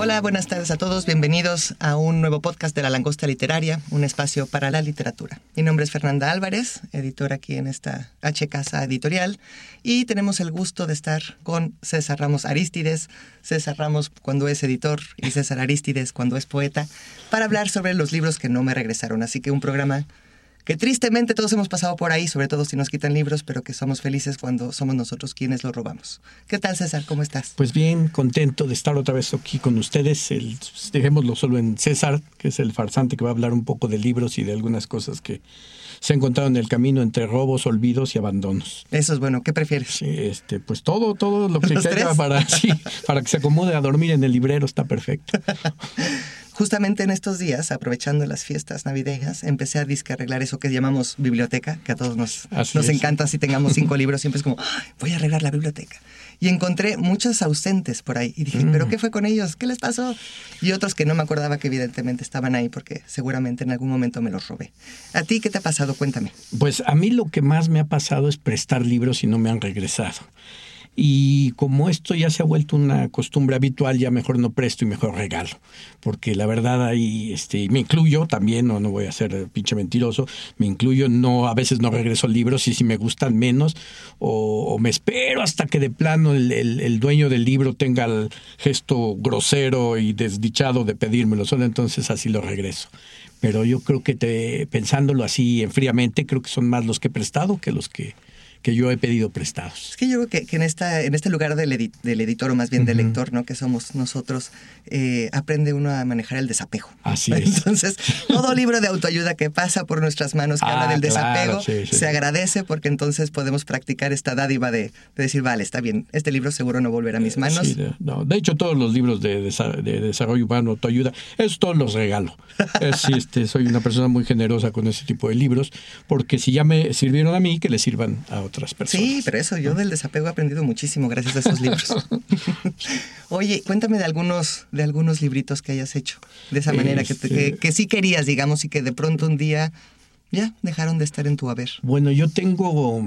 Hola, buenas tardes a todos. Bienvenidos a un nuevo podcast de La Langosta Literaria, un espacio para la literatura. Mi nombre es Fernanda Álvarez, editora aquí en esta H Casa Editorial, y tenemos el gusto de estar con César Ramos Aristides, César Ramos cuando es editor y César Aristides cuando es poeta, para hablar sobre los libros que no me regresaron. Así que un programa que tristemente todos hemos pasado por ahí, sobre todo si nos quitan libros, pero que somos felices cuando somos nosotros quienes los robamos. ¿Qué tal, César? ¿Cómo estás? Pues bien, contento de estar otra vez aquí con ustedes. El, dejémoslo solo en César, que es el farsante que va a hablar un poco de libros y de algunas cosas que se han encontrado en el camino entre robos, olvidos y abandonos. Eso es bueno. ¿Qué prefieres? Sí, este, pues todo, todo lo que ¿Los caiga para, sí, para que se acomode a dormir en el librero está perfecto. Justamente en estos días, aprovechando las fiestas navideñas, empecé a disque arreglar eso que llamamos biblioteca, que a todos nos, Así nos es. encanta si tengamos cinco libros, siempre es como, "Ay, voy a arreglar la biblioteca. Y encontré muchos ausentes por ahí. Y dije, Mm. ¿pero qué fue con ellos? ¿Qué les pasó? Y otros que no me acordaba que evidentemente estaban ahí porque seguramente en algún momento me los robé. ¿A ti qué te ha pasado? Cuéntame. Pues a mí lo que más me ha pasado es prestar libros y no me han regresado. Y como esto ya se ha vuelto una costumbre habitual, ya mejor no presto y mejor regalo. Porque la verdad ahí, este, me incluyo también, no, no voy a ser pinche mentiroso, me incluyo, no, a veces no regreso libros y si me gustan menos, o, o me espero hasta que de plano el, dueño del libro tenga el gesto grosero y desdichado de pedírmelo, solo entonces así lo regreso. Pero yo creo que te, pensándolo así en fríamente, creo que son más los que he prestado que los que, que yo he pedido prestados. Es que yo creo que, que en, esta, en este lugar del, edi- del editor, o más bien del lector, ¿no? que somos nosotros, eh, aprende uno a manejar el desapego. Así es. Entonces, todo libro de autoayuda que pasa por nuestras manos, que Ah, habla del claro, desapego, sí, sí. se agradece porque entonces podemos practicar esta dádiva de, de decir, vale, está bien, este libro seguro no volverá a mis manos. Sí, de, no, de hecho, todos los libros de, desa- de desarrollo humano, autoayuda, esos todos los regalo. Es, este, soy una persona muy generosa con ese tipo de libros, porque si ya me sirvieron a mí, que le sirvan a otras personas. Sí, pero eso, yo del desapego he aprendido muchísimo gracias a esos libros. Oye, cuéntame de algunos, de algunos libritos que hayas hecho de esa manera, que, te- Este- que, que sí querías, digamos, y que de pronto un día ya dejaron de estar en tu haber. Bueno, yo tengo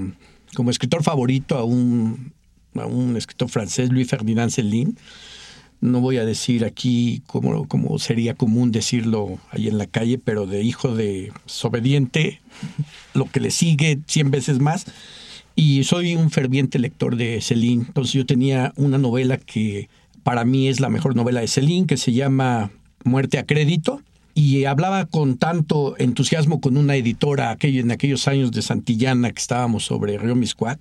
como escritor favorito a un, a un escritor francés, Louis Ferdinand Céline. No voy a decir aquí cómo, cómo sería común decirlo ahí en la calle, pero de hijo de desobediente, lo que le sigue 100 veces más. Y soy un ferviente lector de Céline. Entonces yo tenía una novela que para mí es la mejor novela de Céline, que se llama Muerte a Crédito. Y hablaba con tanto entusiasmo con una editora aquello, en aquellos años de Santillana que estábamos sobre Río Miscuac,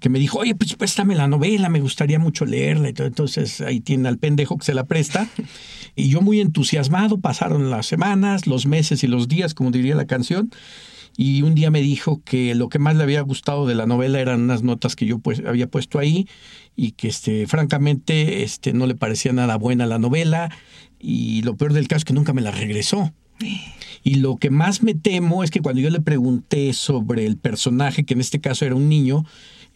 que me dijo, oye, pues préstame la novela, me gustaría mucho leerla. Entonces ahí tiene al pendejo que se la presta. Y yo muy entusiasmado, pasaron las semanas, los meses y los días, como diría la canción. Y un día me dijo que lo que más le había gustado de la novela eran unas notas que yo pues, había puesto ahí y que este, francamente este, no le parecía nada buena la novela. Y lo peor del caso es que nunca me la regresó. Y lo que más me temo es que cuando yo le pregunté sobre el personaje, que en este caso era un niño,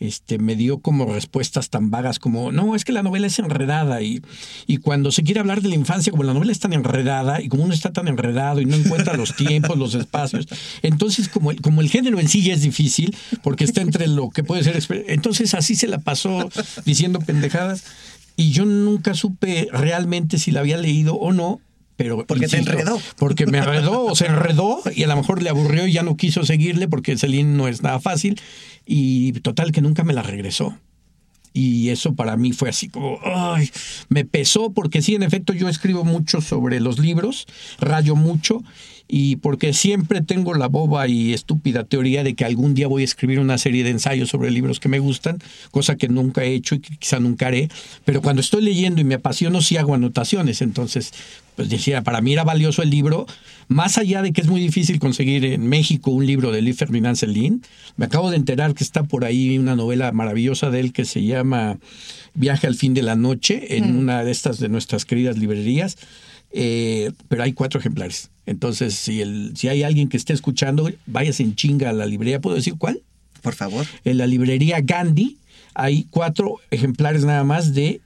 este, me dio como respuestas tan vagas como, no, es que la novela es enredada y, y cuando se quiere hablar de la infancia, como la novela es tan enredada y como uno está tan enredado y no encuentra los tiempos, los espacios, entonces como el, como el género en sí ya es difícil, porque está entre lo que puede ser, entonces así se la pasó diciendo pendejadas y yo nunca supe realmente si la había leído o no. Pero Porque te enredó. Porque me enredó o se enredó y a lo mejor le aburrió y ya no quiso seguirle porque Celine no es nada fácil. Y total que nunca me la regresó. Y eso para mí fue así como, ay, me pesó porque sí, en efecto yo escribo mucho sobre los libros, rayo mucho y porque siempre tengo la boba y estúpida teoría de que algún día voy a escribir una serie de ensayos sobre libros que me gustan, cosa que nunca he hecho y que quizá nunca haré, pero cuando estoy leyendo y me apasiono sí hago anotaciones, entonces pues decía, para mí era valioso el libro, más allá de que es muy difícil conseguir en México un libro de Luis Ferdinand Celine, me acabo de enterar que está por ahí una novela maravillosa de él que se llama Viaje al fin de la noche en una de estas de nuestras queridas librerías, eh, pero hay cuatro ejemplares. Entonces, si, el, si hay alguien que esté escuchando, váyase en chinga a la librería. ¿Puedo decir cuál? Por favor. En la librería Gandhi hay cuatro ejemplares nada más de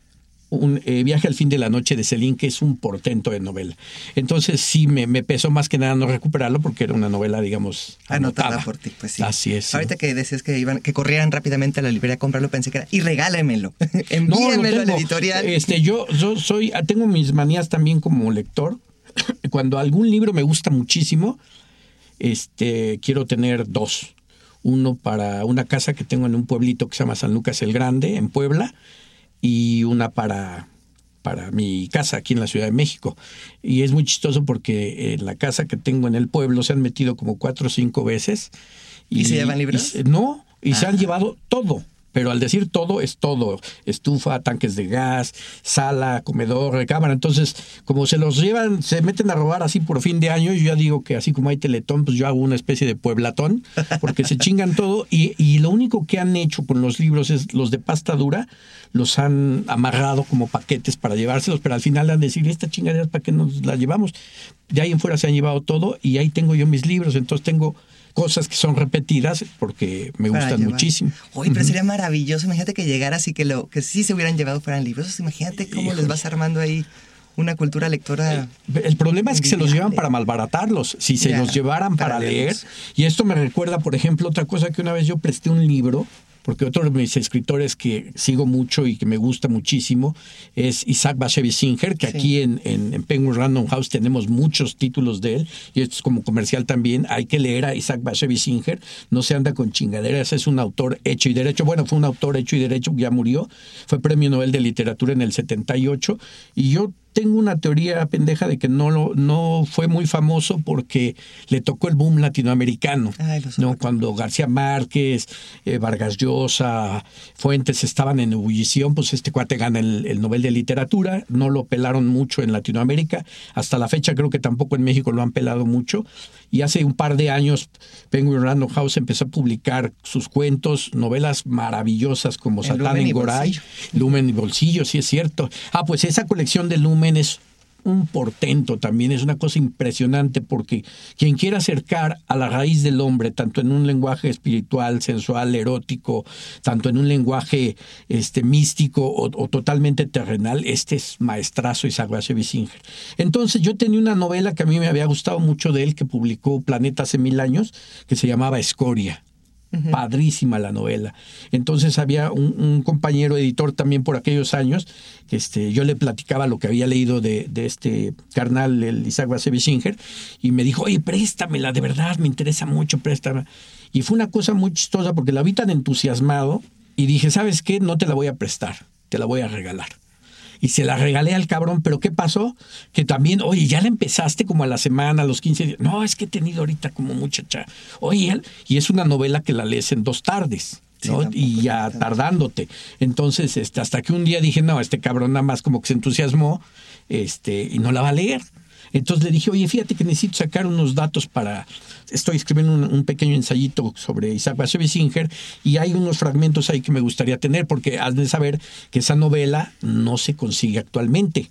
un eh, viaje al fin de la noche de Celine, que es un portento de novela. Entonces sí me, me, pesó más que nada no recuperarlo porque era una novela, digamos, anotada, anotada. por ti. Pues sí. Así es. sí. Ahorita que decías que iban, que corrieran rápidamente a la librería a comprarlo, pensé que era, y regálemelo. No, lo Envíemelo a la editorial. Este, yo, yo soy, tengo mis manías también como lector. Cuando algún libro me gusta muchísimo, este, quiero tener dos. Uno para una casa que tengo en un pueblito que se llama San Lucas el Grande, en Puebla, y una para, para mi casa aquí en la Ciudad de México. Y es muy chistoso porque en la casa que tengo en el pueblo se han metido como cuatro o cinco veces. ¿Y se llevan libros? y no, y se han Ah. llevado todo. Pero al decir todo, es todo. Estufa, tanques de gas, sala, comedor, recámara. Entonces, como se los llevan, se meten a robar así por fin de año, yo ya digo que así como hay teletón, pues yo hago una especie de pueblatón, porque se chingan todo. Y, y lo único que han hecho con los libros es los de pasta dura, los han amarrado como paquetes para llevárselos, pero al final han de decir, esta chingadera, ¿para qué nos la llevamos? De ahí en fuera se han llevado todo y ahí tengo yo mis libros. Entonces tengo cosas que son repetidas porque me para gustan llevar. muchísimo. Oye, pero sería maravilloso. Imagínate que llegara así que lo que sí se hubieran llevado fueran libros. Imagínate cómo les vas armando ahí una cultura lectora. El problema es que se los llevan para malbaratarlos. Si se Ya, los llevaran para para, leer. Y esto me recuerda, por ejemplo, otra cosa que una vez yo presté un libro, porque otro de mis escritores que sigo mucho y que me gusta muchísimo es Isaac Bashevis Singer, que Sí. aquí en, en, en Penguin Random House tenemos muchos títulos de él, y esto es como comercial también. Hay que leer a Isaac Bashevis Singer, no se anda con chingaderas, es un autor hecho y derecho. Bueno, fue un autor hecho y derecho, ya murió, fue premio Nobel de Literatura en el 78, y yo tengo una teoría pendeja de que no lo, no fue muy famoso porque le tocó el boom latinoamericano. Ay, no, cuando García Márquez, eh, Vargas Llosa, Fuentes estaban en ebullición, pues este cuate gana el, el Nobel de Literatura. No lo pelaron mucho en Latinoamérica. Hasta la fecha creo que tampoco en México lo han pelado mucho. Y hace un par de años Penguin Random House empezó a publicar sus cuentos, novelas maravillosas como En Satán en Goray. Lumen y Bolsillo, sí es cierto. Ah, pues esa colección de Lumen es un portento también, es una cosa impresionante porque quien quiera acercar a la raíz del hombre, tanto en un lenguaje espiritual, sensual, erótico, tanto en un lenguaje este, místico o, totalmente terrenal, este es maestrazo Isaac Bashevis Singer. Entonces yo tenía una novela que a mí me había gustado mucho de él, que publicó Planeta hace mil años, que se llamaba Escoria. Padrísima la novela. Entonces había un, compañero editor también por aquellos años, que este, yo le platicaba lo que había leído de, este carnal, el Isaac Singer, y me dijo, oye, préstamela, de verdad, me interesa mucho, préstame. Y fue una cosa muy chistosa porque la vi tan entusiasmado y dije, ¿sabes qué? No te la voy a prestar, te la voy a regalar y se la regalé al cabrón, pero ¿qué pasó? Que también, oye, ya la empezaste como a la semana, a los 15 días. No, es que he tenido ahorita como muchacha. Oye, y es una novela que la lees en dos tardes. ¿no? Sí, y ya tardándote. Entonces, este, hasta que un día dije, no, este cabrón nada más como que se entusiasmó este, y no la va a leer. Entonces le dije, oye, fíjate que necesito sacar unos datos para... Estoy escribiendo un, pequeño ensayito sobre Isaac Bashevis Singer y hay unos fragmentos ahí que me gustaría tener porque has de saber que esa novela no se consigue actualmente.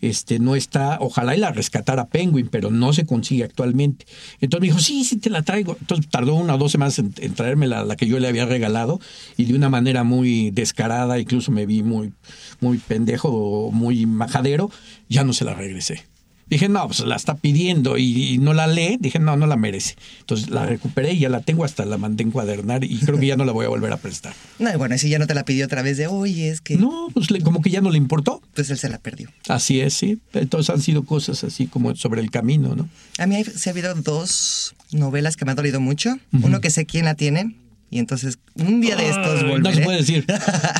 Este, no está, ojalá y la rescatara Penguin, pero no se consigue actualmente. Entonces me dijo, sí, sí te la traigo. Entonces tardó una o dos semanas en, en traerme la, la que yo le había regalado y de una manera muy descarada, incluso me vi muy, muy pendejo, muy majadero, ya no se la regresé. Dije, no, pues la está pidiendo y, y no la lee. Dije, no, no la merece. Entonces la recuperé y ya la tengo, hasta la mandé encuadernar y creo que ya no la voy a volver a prestar. No, y bueno, si ya no te la pidió otra vez de, oye, es que. No, pues le- como que ya no le importó. Pues él se la perdió. Así es, sí. Entonces han sido cosas así como sobre el camino, ¿no? A mí sí ha habido dos novelas que me han dolido mucho. Uno que sé quién la tiene, Y entonces, un día de estos volveré. No se puede decir.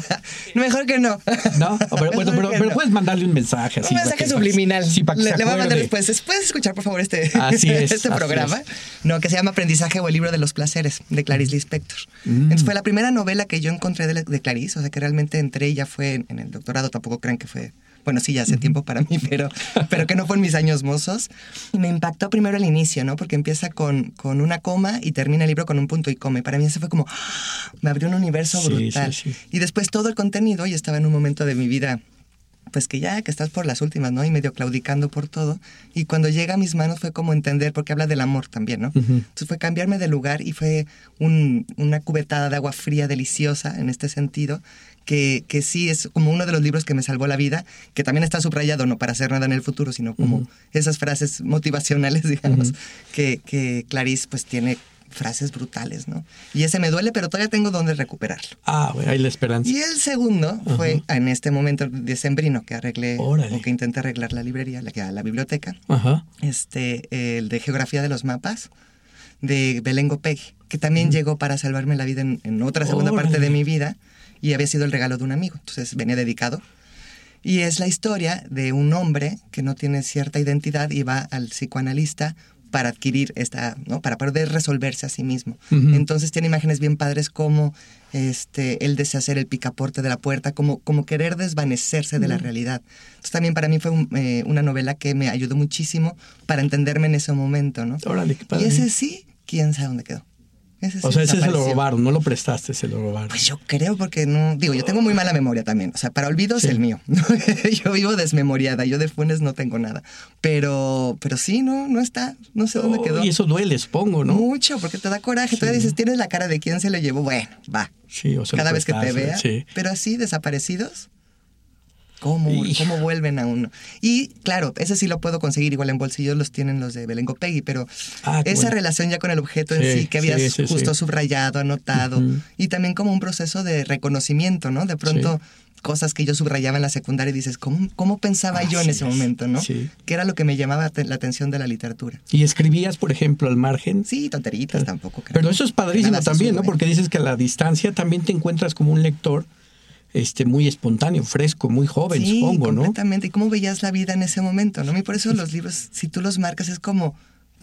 Mejor que no. No, pero, bueno, pero, pero puedes mandarle un mensaje así. Un mensaje que- subliminal. Sí, para que le, se le voy a mandar después. ¿Puedes escuchar, por favor, este, Así es, este así programa? es. No, que se llama Aprendizaje o el libro de los placeres, de Clarice Lispector. Mm. Entonces fue la primera novela que yo encontré de, la- de Clarice, o sea que realmente entré y ya fue en, en el doctorado, tampoco crean que fue. Bueno, sí, ya hace tiempo para mí, pero, pero que no fue en mis años mozos. Y me impactó primero el inicio, ¿no? Porque empieza con, con una coma y termina el libro con un punto y coma. Y para mí eso fue como, ¡ah! me abrió un universo Sí, brutal. sí, sí. Y después todo el contenido, y estaba en un momento de mi vida pues que ya, que estás por las últimas, ¿no? Y medio claudicando por todo. Y cuando llega a mis manos fue como entender, porque habla del amor también, ¿no? Entonces fue cambiarme de lugar y fue un- una cubetada de agua fría deliciosa en este sentido, que, que sí es como uno de los libros que me salvó la vida, que también está subrayado, no para hacer nada en el futuro, sino como esas frases motivacionales, digamos, que, que Clarice pues tiene frases brutales, ¿no? Y ese me duele, pero todavía tengo donde recuperarlo. Ah, bueno, hay la esperanza. Y el segundo fue en este momento decembrino que arreglé Órale. o que intenté arreglar la librería, la, la biblioteca, Ajá. este, el de geografía de los mapas de Belén Gopegui, que también llegó para salvarme la vida en, en otra segunda Órale. parte de mi vida y había sido el regalo de un amigo, entonces venía dedicado. Y es la historia de un hombre que no tiene cierta identidad y va al psicoanalista para adquirir esta, ¿no? Para poder resolverse a sí mismo. Entonces tiene imágenes bien padres como este, el deshacer el picaporte de la puerta, como, como querer desvanecerse de la realidad. Entonces también para mí fue un- eh, una novela que me ayudó muchísimo para entenderme en ese momento, ¿no? Órale, qué Y padre. ese sí, quién sabe dónde quedó. Ese sí O sea, ese se lo robaron, no lo prestaste, se lo robaron. Pues yo creo porque no, digo, yo tengo muy mala memoria también, o sea, para olvidos Sí. el mío. yo vivo desmemoriada, yo de Funes no tengo nada. Pero, pero sí, no, no está, no sé dónde quedó. Oh, y eso duele, supongo, ¿no? Mucho, porque te da coraje. Todavía dices, tienes la cara de quién se lo llevó. Bueno, va. Sí, o se lo Cada vez que te vea. Sí. Pero así, desaparecidos. ¿Cómo. ¿Cómo vuelven a uno? Y claro, ese sí lo puedo conseguir, igual en bolsillos los tienen los de Belén Gopegui, pero Ah, esa bueno. relación ya con el objeto Sí, en sí, que habías sí, sí, justo subrayado, anotado, y también como un proceso de reconocimiento, ¿no? De pronto, cosas que yo subrayaba en la secundaria y dices, ¿cómo, cómo pensaba yo en ese es, momento, no? sí. Que era lo que me llamaba la atención de la literatura. Y escribías, por ejemplo, al margen. Sí, tonteritas tampoco. creo. Pero eso es padrísimo también, ¿no? Porque dices que a la distancia también te encuentras como un lector este, muy espontáneo, fresco, muy joven, sí, supongo, ¿no? completamente. ¿Y cómo veías la vida en ese momento? ¿no? Y por eso los libros, si tú los marcas, es como,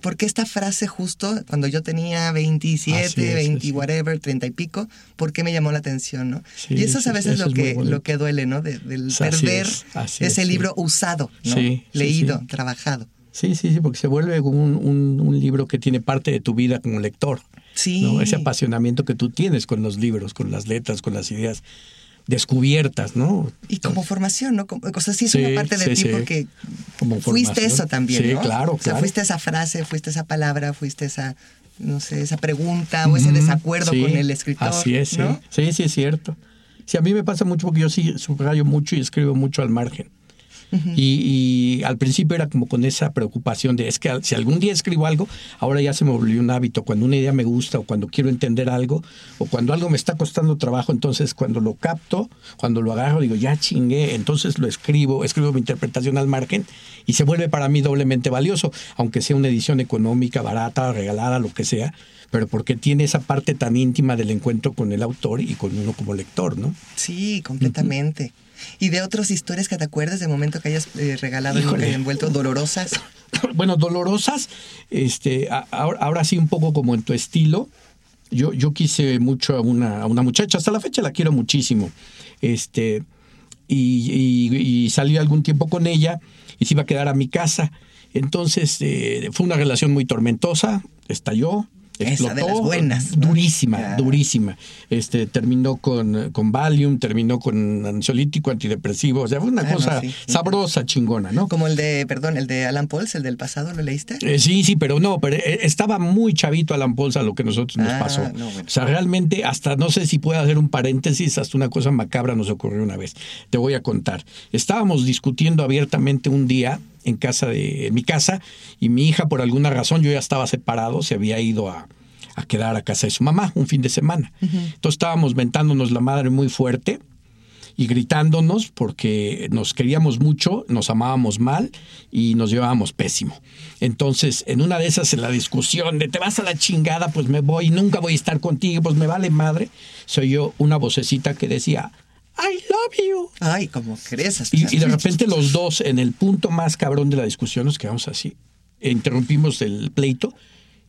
¿por qué esta frase justo cuando yo tenía 27, Así es, 20, así. whatever, 30 y pico? ¿por qué me llamó la atención? ¿no? Sí, y eso es a veces lo, es que, lo que duele, ¿no? De- del Así perder así ese libro usado, ¿no? Leído, trabajado. Sí, sí, sí, porque se vuelve un, un- un libro que tiene parte de tu vida como lector. Sí. ¿no? Ese apasionamiento que tú tienes con los libros, con las letras, con las ideas descubiertas, ¿no? Y como formación, ¿no? Como- O sea, sí es Sí, una parte de sí, ti sí. porque Como fuiste eso también, Sí, ¿no? claro, O sea, claro. fuiste esa frase, fuiste esa palabra, fuiste esa, no sé, esa pregunta o ese desacuerdo con el escritor. Así es, sí. ¿no? Sí, sí, es cierto. Sí, a mí me pasa mucho porque yo sí subrayo mucho y escribo mucho al margen. Y, y al principio era como con esa preocupación de es que si algún día escribo algo, ahora ya se me volvió un hábito. Cuando una idea me gusta o cuando quiero entender algo o cuando algo me está costando trabajo, entonces cuando lo capto, cuando lo agarro, digo, ya chingué, entonces lo escribo, escribo mi interpretación al margen y se vuelve para mí doblemente valioso, aunque sea una edición económica, barata, regalada, lo que sea, pero porque tiene esa parte tan íntima del encuentro con el autor y con uno como lector, ¿no? Sí, completamente. Y de otras historias que te acuerdes de momento que hayas eh, regalado y Híjole. hayan vuelto dolorosas. bueno, dolorosas, este, a- ahora, ahora sí un poco como en tu estilo. Yo, yo quise mucho a una, a una muchacha, hasta la fecha la quiero muchísimo. Este, y, y, y salí algún tiempo con ella y se iba a quedar a mi casa. Entonces eh, fue una relación muy tormentosa, estalló. Esa de las buenas, ¿no? durísima, durísima. Este terminó con, con Valium, terminó con ansiolítico, antidepresivo, o sea, fue una Ah, no, cosa sí. sabrosa, chingona, ¿no? Como el de, perdón, el de Alan Pauls, el del pasado, ¿lo leíste? Eh, sí, sí, pero no, pero eh, estaba muy chavito Alan Pauls a lo que nosotros nos Ah, pasó. no, bueno. O sea, realmente, hasta no sé si puedo hacer un paréntesis, hasta una cosa macabra nos ocurrió una vez. Te voy a contar. Estábamos discutiendo abiertamente un día en casa de en mi casa y mi hija por alguna razón yo ya estaba separado, se había ido a, a quedar a casa de su mamá un fin de semana. Entonces estábamos mentándonos la madre muy fuerte y gritándonos porque nos queríamos mucho, nos amábamos mal y nos llevábamos pésimo. Entonces, en una de esas, en la discusión de te vas a la chingada, pues me voy, nunca voy a estar contigo, pues me vale madre, soy yo una vocecita que decía, I love you. Ay, ¿cómo crees? Y, y de repente los dos, en el punto más cabrón de la discusión, nos quedamos así. Interrumpimos el pleito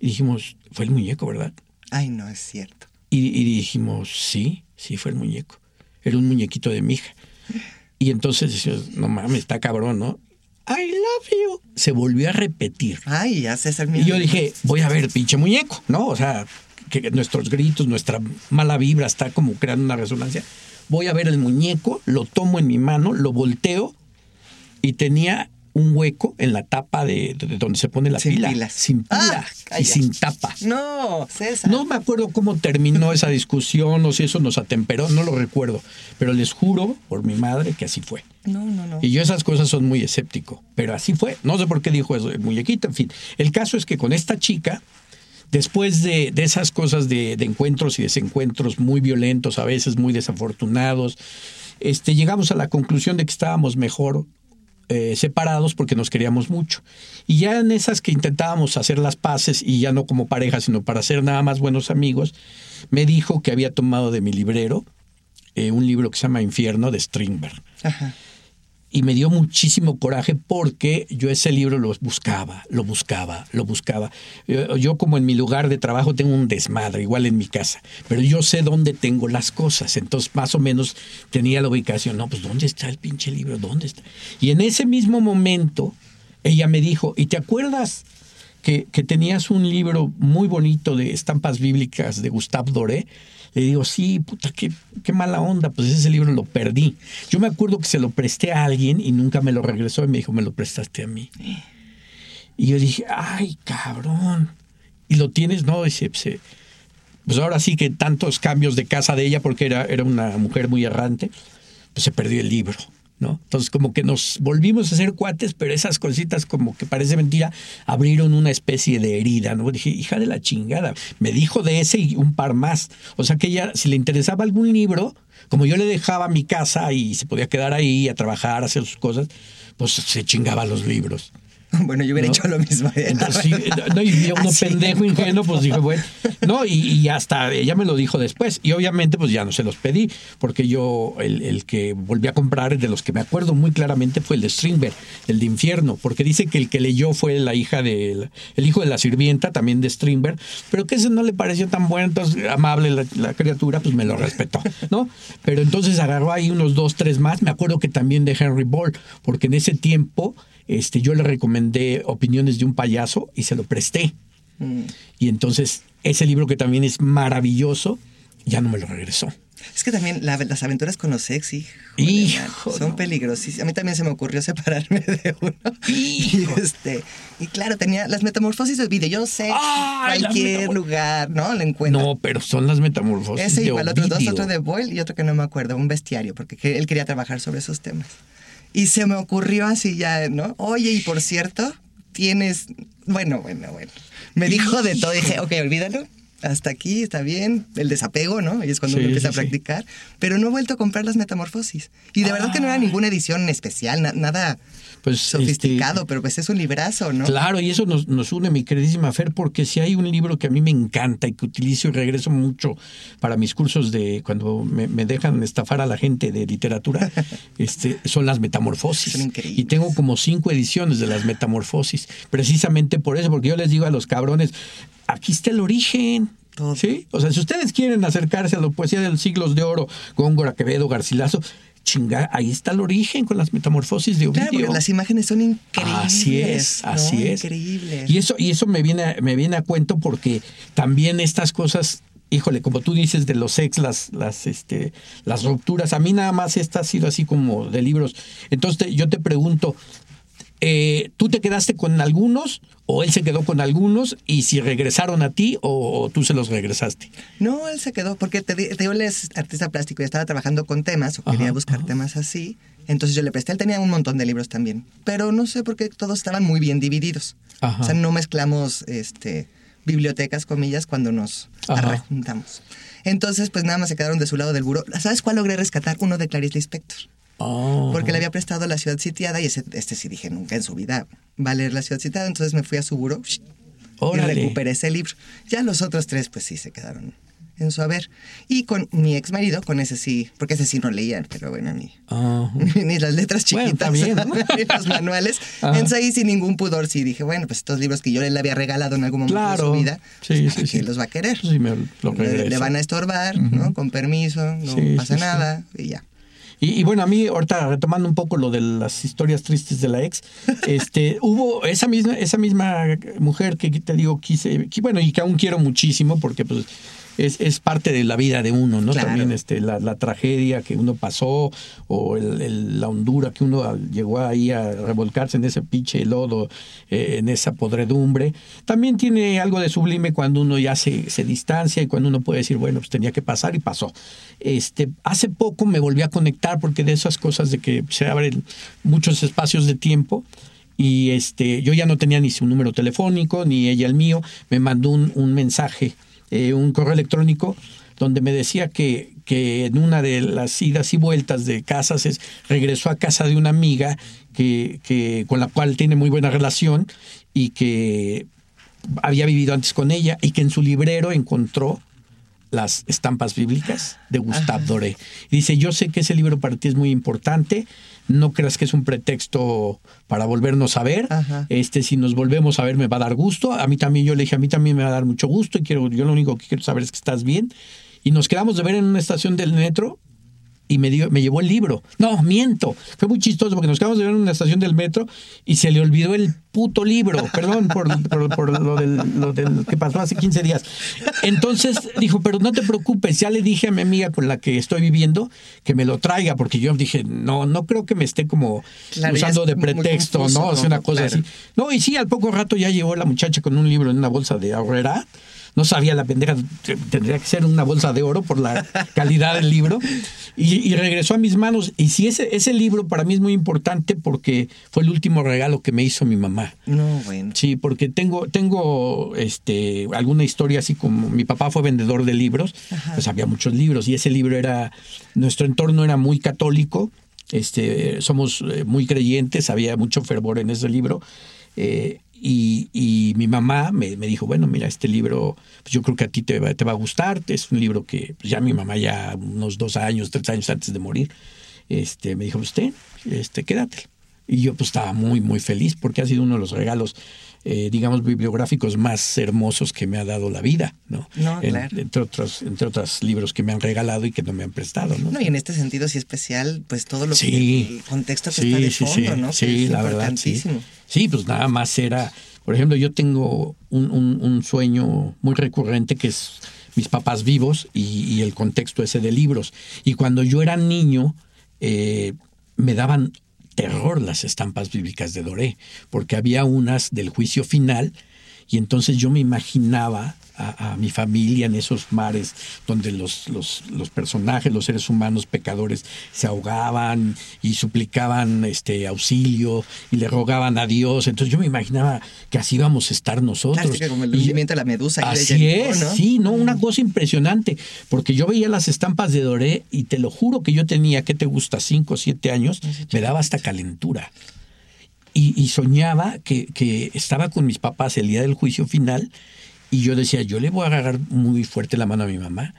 y dijimos, fue el muñeco, ¿verdad? Ay, no es cierto. Y, y dijimos, sí, sí, fue el muñeco. Era un muñequito de mi hija. Y entonces decimos, no mames, está cabrón, ¿no? I love you. Se volvió a repetir. Ay, ya César, Y yo dije, voy a ver, pinche muñeco, ¿no? O sea, que nuestros gritos, nuestra mala vibra está como creando una resonancia. Voy a ver el muñeco, lo tomo en mi mano, lo volteo y tenía un hueco en la tapa de, de donde se pone la Sin pila. pilas. Sin pila Ah, y cállate. sin tapa. No, César. No me acuerdo cómo terminó esa discusión o si eso nos atemperó, no lo recuerdo. Pero les juro por mi madre que así fue. No, no, no. Y yo esas cosas son muy escéptico, pero así fue. No sé por qué dijo eso el muñequito, en fin. El caso es que con esta chica, después de, de esas cosas de, de encuentros y desencuentros muy violentos, a veces muy desafortunados, este, llegamos a la conclusión de que estábamos mejor eh, separados porque nos queríamos mucho. Y ya en esas que intentábamos hacer las paces, y ya no como pareja, sino para ser nada más buenos amigos, me dijo que había tomado de mi librero eh, un libro que se llama Infierno de Strindberg Ajá. Y me dio muchísimo coraje porque yo ese libro lo buscaba, lo buscaba, lo buscaba. Yo, como en mi lugar de trabajo tengo un desmadre, igual en mi casa, pero yo sé dónde tengo las cosas, entonces más o menos tenía la ubicación, no, pues ¿dónde está el pinche libro? ¿Dónde está? Y en ese mismo momento ella me dijo, ¿y te acuerdas? Que, que tenías un libro muy bonito de estampas bíblicas de Gustave Doré. Le digo, sí, puta, qué, qué mala onda, pues ese libro lo perdí. Yo me acuerdo que se lo presté a alguien y nunca me lo regresó y me dijo, me lo prestaste a mí. Y yo dije, ay, cabrón. ¿Y lo tienes? No, dice, pues, pues ahora sí que tantos cambios de casa de ella, porque era, era una mujer muy errante, pues se perdió el libro. ¿No? Entonces como que nos volvimos a ser cuates, pero esas cositas como que parece mentira, abrieron una especie de herida, ¿no? Dije, hija de la chingada, me dijo de ese y un par más. O sea que ella, si le interesaba algún libro, como yo le dejaba mi casa y se podía quedar ahí a trabajar, a hacer sus cosas, pues se chingaba los libros. Bueno, yo hubiera ¿no? hecho lo mismo. Entonces, sí, no, y uno Así. pendejo, ingenuo, pues dije, bueno, no, y, y hasta ella me lo dijo después. Y obviamente, pues ya no se los pedí, porque yo, el, el que volví a comprar, de los que me acuerdo muy claramente, fue el de Strindberg, el de Infierno, porque dice que el que leyó fue la hija del, el hijo de la sirvienta, también de Strindberg, pero que ese no le pareció tan bueno, entonces amable la, la criatura, pues me lo respetó, ¿no? Pero entonces agarró ahí unos dos, tres más. Me acuerdo que también de Henry Ball, porque en ese tiempo este, yo le recomendé Opiniones de un payaso y se lo presté. Y entonces ese libro que también es maravilloso, ya no me lo regresó. Es que también la- las aventuras con los sexy Hijo, son no. peligrosísimas. A mí también se me ocurrió separarme de uno. Y, Hijo. este, y claro, tenía las metamorfosis de video. Yo sé Ay, cualquier lugar, ¿no? Le encuentro. No, pero son las metamorfosis Ese de igual, otros dos, otro de Boyle y otro que no me acuerdo, un bestiario, porque que- él quería trabajar sobre esos temas. Y se me ocurrió así ya, ¿no? Oye, y por cierto, tienes. Bueno, bueno, bueno. Me dijo de todo, dije, ok, olvídalo. Hasta aquí está bien, el desapego, ¿no? Y es cuando Sí, uno empieza sí, a sí. practicar. Pero no he vuelto a comprar las metamorfosis. Y de verdad que no era ninguna edición especial, na- nada Pues, sofisticado, este, pero pues es un librazo, ¿no? Claro, y eso nos, nos une, mi queridísima Fer, porque si hay un libro que a mí me encanta y que utilizo y regreso mucho para mis cursos de cuando me, me dejan estafar a la gente de literatura, este, son las metamorfosis. Son increíbles. Y tengo como cinco ediciones de las metamorfosis, precisamente por eso, porque yo les digo a los cabrones, aquí está el origen. Todo. ¿Sí? O sea, si ustedes quieren acercarse a la poesía de los siglos de oro, Góngora, Quevedo, Garcilaso, chinga, ahí está el origen con las metamorfosis de Ovidio. Claro, porque las imágenes son increíbles. Así es, ¿no? así es. Increíbles. Y eso, y eso me viene, a- me viene a cuento porque también estas cosas, híjole, como tú dices de los ex, las, las, este, las rupturas, a mí nada más esta ha sido así como de libros. Entonces te- yo te pregunto, eh, ¿tú te quedaste con algunos o él se quedó con algunos y si regresaron a ti o, o tú se los regresaste? No, él se quedó, porque te, te digo, él es artista plástico y estaba trabajando con temas, o quería buscar ajá. temas así. Entonces yo le presté, él tenía un montón de libros también, pero no sé por qué todos estaban muy bien divididos. Ajá. O sea, no mezclamos este bibliotecas, comillas, cuando nos Ajá. juntamos. Entonces, pues nada más se quedaron de su lado del buró. ¿Sabes cuál logré rescatar? Uno de Clarice Lispector. Ah. Porque le había prestado La Ciudad Sitiada y ese, este sí dije, nunca en su vida va a leer La Ciudad Sitiada. Entonces me fui a su buró y recuperé ese libro. Ya los otros tres, pues sí, se quedaron en su haber. Y con mi ex marido, con ese sí, porque ese sí no leían, pero bueno, ni, ni las letras Bueno, chiquitas, bien, ¿no? ni los manuales. Ajá. Entonces ahí sin ningún pudor sí dije, bueno, pues estos libros que yo le había regalado en algún momento Claro. de su vida, Sí, pues, sí, ¿para sí. qué los va a querer? Sí, me lo le, le van a estorbar, ¿no? Con permiso, no Sí, pasa sí, sí. nada y ya. Y, y bueno, a mí, ahorita retomando un poco lo de las historias tristes de la ex, este, hubo esa misma, esa misma mujer que te digo, quise, que, bueno, y que aún quiero muchísimo, porque pues es, es parte de la vida de uno, ¿no? Claro. También este, la, la tragedia que uno pasó, o el- el- la hondura que uno llegó ahí a revolcarse en ese pinche lodo, eh, en esa podredumbre. También tiene algo de sublime cuando uno ya se, se distancia y cuando uno puede decir, bueno, pues tenía que pasar y pasó. Este, hace poco me volví a conectar porque de esas cosas de que se abren muchos espacios de tiempo y este, yo ya no tenía ni su número telefónico ni ella el mío, me mandó un, un mensaje, eh, un correo electrónico donde me decía que, que en una de las idas y vueltas de casas es, regresó a casa de una amiga que, que, con la cual tiene muy buena relación y que había vivido antes con ella y que en su librero encontró las estampas bíblicas de Gustave Doré. Y dice, yo sé que ese libro para ti es muy importante, no creas que es un pretexto para volvernos a ver. Ajá. Este, si nos volvemos a ver me va a dar gusto. A mí también, yo le dije, a mí también me va a dar mucho gusto y quiero, yo lo único que quiero saber es que estás bien. Y nos quedamos de ver en una estación del metro y me, dio, me llevó el libro. No, miento. Fue muy chistoso porque nos quedamos de ver en una estación del metro y se le olvidó el puto libro. Perdón por, por- por lo, del, lo del que pasó hace 15 días. Entonces dijo, pero no te preocupes, ya le dije a mi amiga con la que estoy viviendo que me lo traiga porque yo dije, no, no creo que me esté como Claro, usando es de pretexto, confuso, ¿no? Sea, una cosa Claro. así. No, y sí, al poco rato ya llegó la muchacha con un libro en una bolsa de ahorrera. No sabía la pendeja, tendría que ser una bolsa de oro por la calidad del libro. Y, y regresó a mis manos. Y sí, ese, ese libro para mí es muy importante porque fue el último regalo que me hizo mi mamá. No, bueno. Sí, porque tengo, tengo este, alguna historia así como mi papá fue vendedor de libros, pues había muchos libros y ese libro era, nuestro entorno era muy católico, este, somos eh, muy creyentes, había mucho fervor en ese libro. eh, y, y mi mamá me, me dijo, bueno, mira, este libro, pues yo creo que a ti te va, te va a gustar. Es un libro que pues ya mi mamá ya unos dos años, tres años antes de morir, este, me dijo, usted, este, quédate. Y yo pues estaba muy, muy feliz porque ha sido uno de los regalos, eh, digamos, bibliográficos más hermosos que me ha dado la vida, ¿no? No, En- claro. entre, otros, entre otros libros que me han regalado y que no me han prestado, ¿no? No, y en este sentido sí especial, pues todo lo Sí. que el contexto que está de fondo, ¿no? Que Sí, es la verdad, sí. Sí, pues nada más era, por ejemplo, yo tengo un, un- sueño muy recurrente que es mis papás vivos y, y el contexto ese de libros. Y cuando yo era niño, eh, me daban terror las estampas bíblicas de Doré, porque había unas del juicio final y entonces yo me imaginaba a, a mi familia en esos mares donde los, los, los personajes, los seres humanos pecadores se ahogaban y suplicaban este auxilio y le rogaban a Dios. Entonces yo me imaginaba que así íbamos a estar nosotros. Claro, como el Y- la medusa. Así es, ¿no? sí, no, una cosa impresionante, porque yo veía las estampas de Doré y te lo juro que yo tenía, ¿qué te gusta? Cinco o siete años, me daba hasta calentura. Y, y soñaba que, que estaba con mis papás el día del juicio final y yo decía, yo le voy a agarrar muy fuerte la mano a mi mamá.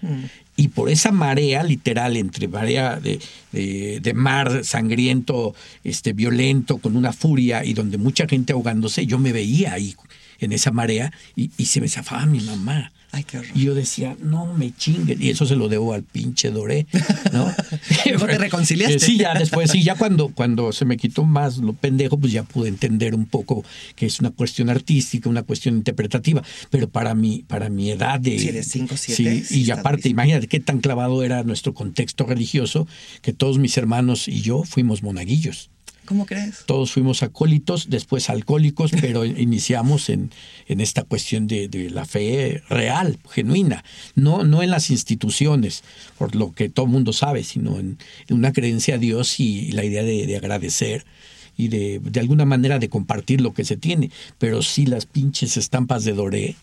Y por esa marea literal, entre marea de, de- de mar sangriento, este, violento, con una furia y donde mucha gente ahogándose, yo me veía ahí en esa marea y, y se me zafaba mi mamá. Ay, qué horror. Y yo decía, no me chinguen. Y eso se lo debo al pinche Doré, ¿no? Te reconciliaste. Eh, Sí, ya después, sí, ya cuando, cuando se me quitó más lo pendejo, pues ya pude entender un poco que es una cuestión artística, una cuestión interpretativa. Pero para mi, para mi edad de. Sí, de cinco, siete, Sí, sí y aparte, imagínate qué tan clavado era nuestro contexto religioso que todos mis hermanos y yo fuimos monaguillos. ¿Cómo crees? Todos fuimos acólitos, después alcohólicos, pero iniciamos en, en esta cuestión de, de la fe real, genuina, no, no en las instituciones, por lo que todo el mundo sabe, sino en, en una creencia a Dios y, la idea de, de agradecer y de, de alguna manera de compartir lo que se tiene. Pero sí las pinches estampas de Doré,